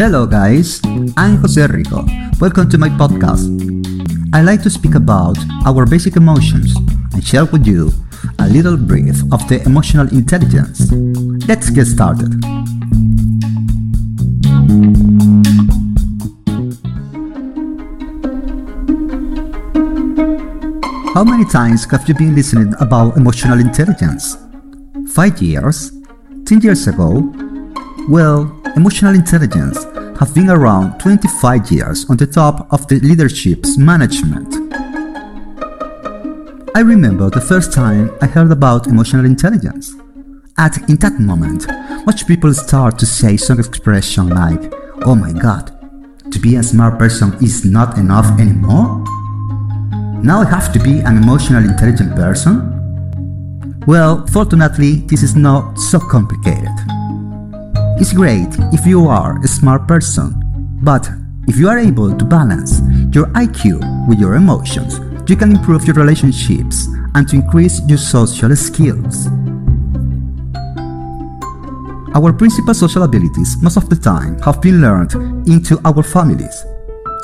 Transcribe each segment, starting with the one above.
Hello, guys. I'm Jose Rico. Welcome to my podcast. I like to speak about our basic emotions and share with you a little brief of the emotional intelligence. Let's get started. How many times have you been listening about emotional intelligence? Five years? Ten years ago? Well, emotional intelligence has been around 25 years on the top of the leadership's management. I remember the first time I heard about emotional intelligence. At in that moment, much people start to say some expression like, "Oh my god, to be a smart person is not enough anymore?" Now I have to be an emotional intelligent person? Well, fortunately, this is not so complicated. It's great if you are a smart person, but if you are able to balance your IQ with your emotions, you can improve your relationships and to increase your social skills. Our principal social abilities most of the time have been learned into our families.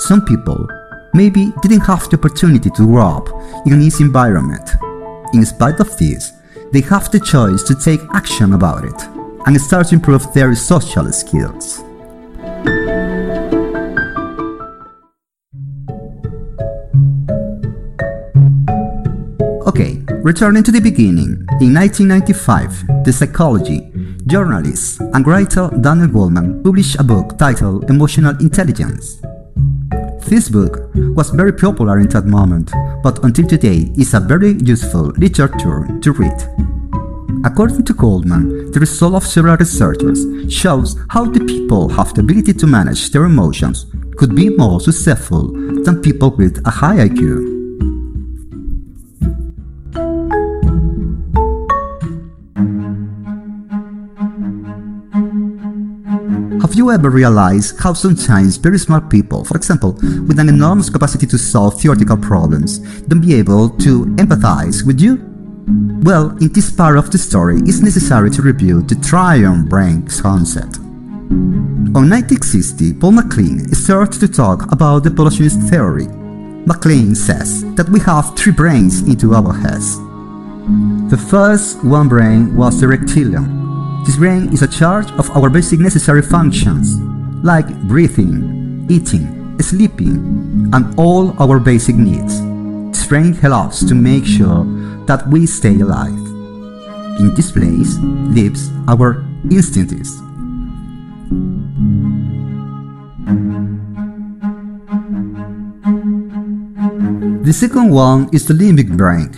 Some people maybe didn't have the opportunity to grow up in an easy environment. In spite of this, they have the choice to take action about it and start to improve their social skills. Okay, returning to the beginning, in 1995, the psychology, journalist, and writer Daniel Goleman published a book titled Emotional Intelligence. This book was very popular in that moment, but until today is a very useful literature to read. According to Goleman, the result of several researchers shows how the people have the ability to manage their emotions could be more successful than people with a high IQ. Have you ever realized how sometimes very smart people, for example, with an enormous capacity to solve theoretical problems, don't be able to empathize with you? Well, in this part of the story, it's necessary to review the triune brain concept. On 1960, Paul MacLean started to talk about the evolutionist theory. MacLean says that we have three brains into our heads. The first one brain was the reptilian, this brain is a charge of our basic necessary functions, like breathing, eating, sleeping, and all our basic needs. This brain helps to make sure that we stay alive. In this place lives our instincts. The second one is the limbic brain.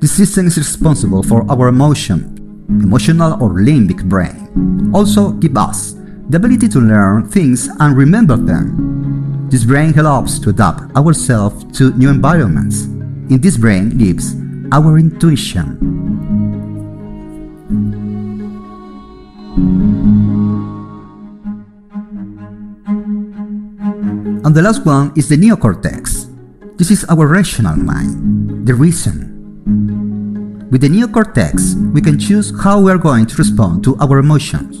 This system is responsible for our emotion, emotional or limbic brain, also give us the ability to learn things and remember them. This brain helps to adapt ourselves to new environments. In this brain lives our intuition. And the last one is the neocortex. This is our rational mind, the reason, with the neocortex, we can choose how we are going to respond to our emotions.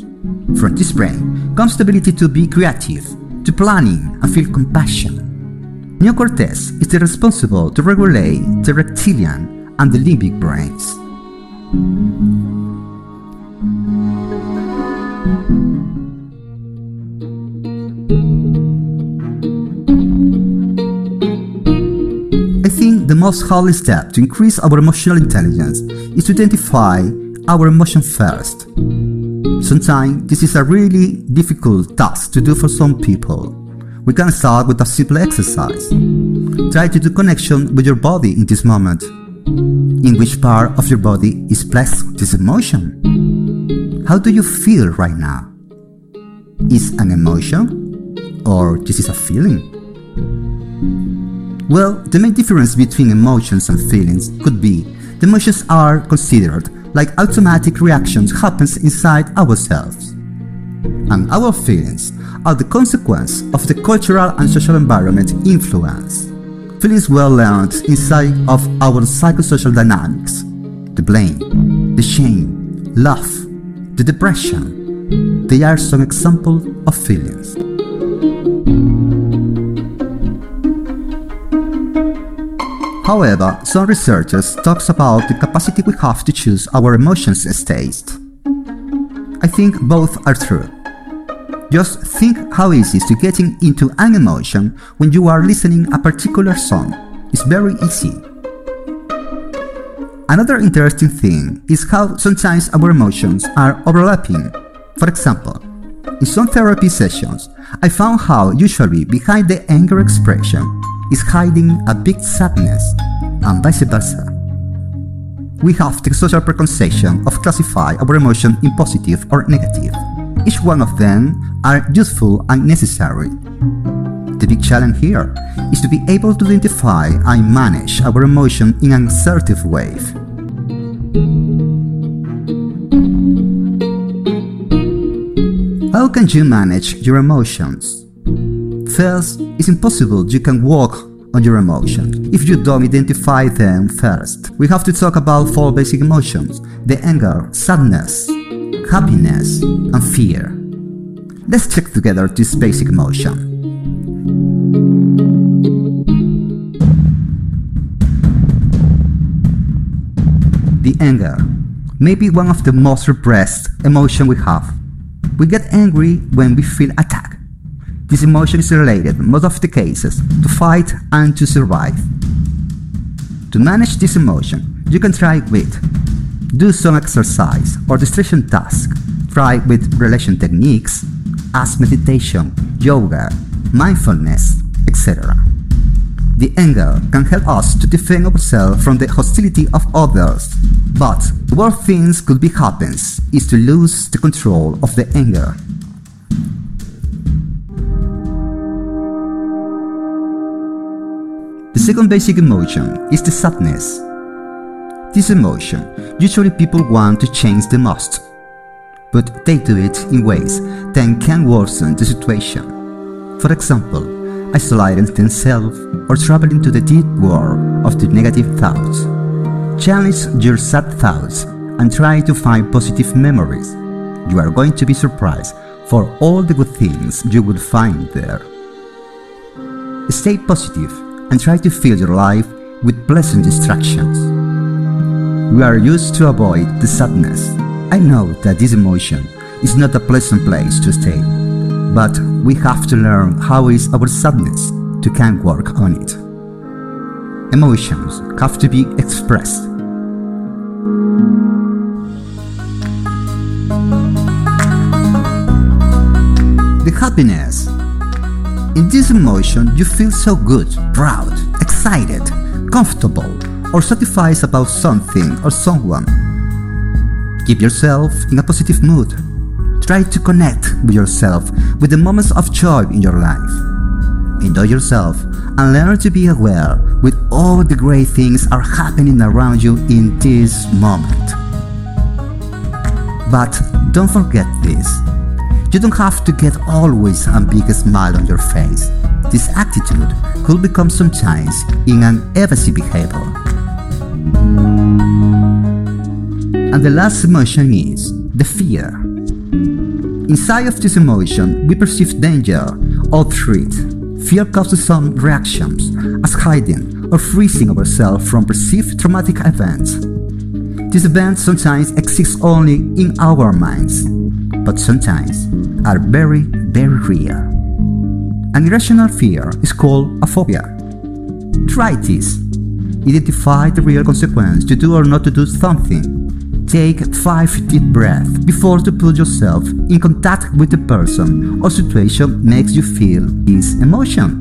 From this brain comes the ability to be creative, to planning and feel compassion. Neocortex is responsible to regulate the reptilian and the limbic brains. I think the most holy step to increase our emotional intelligence is to identify our emotion first. Sometimes this is a really difficult task to do for some people. We can start with a simple exercise. Try to do connection with your body in this moment. In which part of your body is placed this emotion? How do you feel right now? Is an emotion or this is a feeling? Well, the main difference between emotions and feelings could be the emotions are considered like automatic reactions happens inside ourselves. And our feelings are the consequence of the cultural and social environment influence. Feelings were learned inside of our psychosocial dynamics. The blame, the shame, love, the depression. They are some examples of feelings. However, some researchers talks about the capacity we have to choose our emotions as taste. I think both are true. Just think how easy is to getting into an emotion when you are listening a particular song. It's very easy. Another interesting thing is how sometimes our emotions are overlapping. For example, in some therapy sessions, I found how usually behind the anger expression is hiding a big sadness, and vice versa. We have the social preconception of classify our emotion in positive or negative. Each one of them are useful and necessary. The big challenge here is to be able to identify and manage our emotion in an assertive way. How can you manage your emotions? First, it's impossible you can walk on your emotions if you don't identify them first. We have to talk about four basic emotions the anger, sadness, happiness, and fear. Let's check together this basic emotion. The anger may be one of the most repressed emotions we have. We get angry when we feel attacked this emotion is related, most of the cases, to fight and to survive. To manage this emotion, you can try with do some exercise or distraction task, try with relation techniques as meditation, yoga, mindfulness, etc. The anger can help us to defend ourselves from the hostility of others, but worst things could be happens is to lose the control of the anger The second basic emotion is the sadness. This emotion usually people want to change the most, but they do it in ways that can worsen the situation. For example, isolating themselves or traveling to the deep world of the negative thoughts. Challenge your sad thoughts and try to find positive memories. You are going to be surprised for all the good things you will find there. Stay positive and try to fill your life with pleasant distractions. We are used to avoid the sadness. I know that this emotion is not a pleasant place to stay, but we have to learn how is our sadness to can work on it. Emotions have to be expressed. The happiness in this emotion, you feel so good, proud, excited, comfortable, or satisfied about something or someone. Keep yourself in a positive mood. Try to connect with yourself with the moments of joy in your life. Enjoy yourself and learn to be aware with all the great things are happening around you in this moment. But don't forget this you don't have to get always a big smile on your face. This attitude could become sometimes in an evasive behavior. And the last emotion is the fear. Inside of this emotion, we perceive danger or threat. Fear causes some reactions, as hiding or freezing ourselves from perceived traumatic events. These events sometimes exist only in our minds, but sometimes are very, very real. An irrational fear is called a phobia. Try this. Identify the real consequence to do or not to do something. Take 5 deep breaths before to put yourself in contact with the person or situation makes you feel this emotion.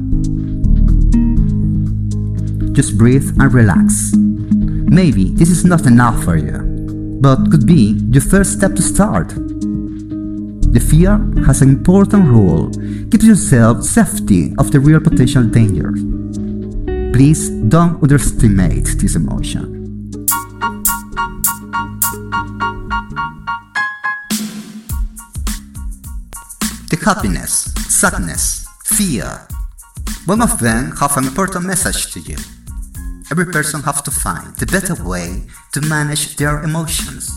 Just breathe and relax. Maybe this is not enough for you, but could be your first step to start. The fear has an important role. Keep yourself safety of the real potential dangers. Please don't underestimate this emotion. The happiness, sadness, fear. One of them have an important message to you. Every person has to find the better way to manage their emotions.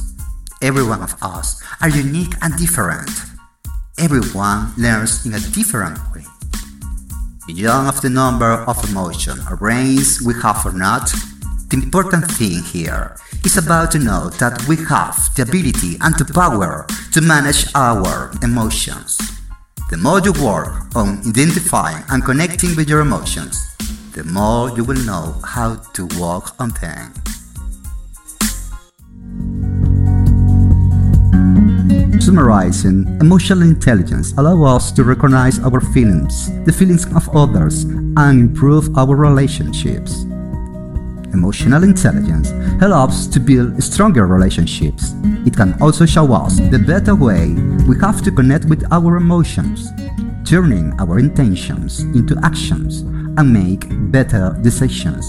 Every one of us are unique and different. Everyone learns in a different way. Beyond of the number of emotion or brains we have or not, the important thing here is about to know that we have the ability and the power to manage our emotions. The more you work on identifying and connecting with your emotions, the more you will know how to walk on them. Summarizing, emotional intelligence allows us to recognize our feelings, the feelings of others, and improve our relationships. Emotional intelligence helps to build stronger relationships. It can also show us the better way we have to connect with our emotions, turning our intentions into actions and make better decisions.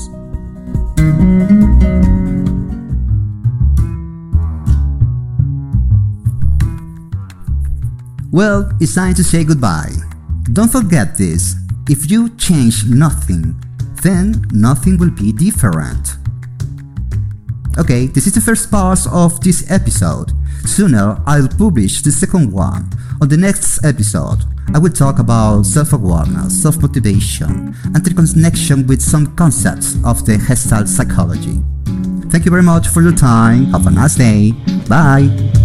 Well, it's time to say goodbye. Don't forget this if you change nothing, then nothing will be different. Okay, this is the first part of this episode. Sooner I'll publish the second one. On the next episode, I will talk about self awareness, self motivation, and the connection with some concepts of the Gestalt psychology. Thank you very much for your time. Have a nice day. Bye.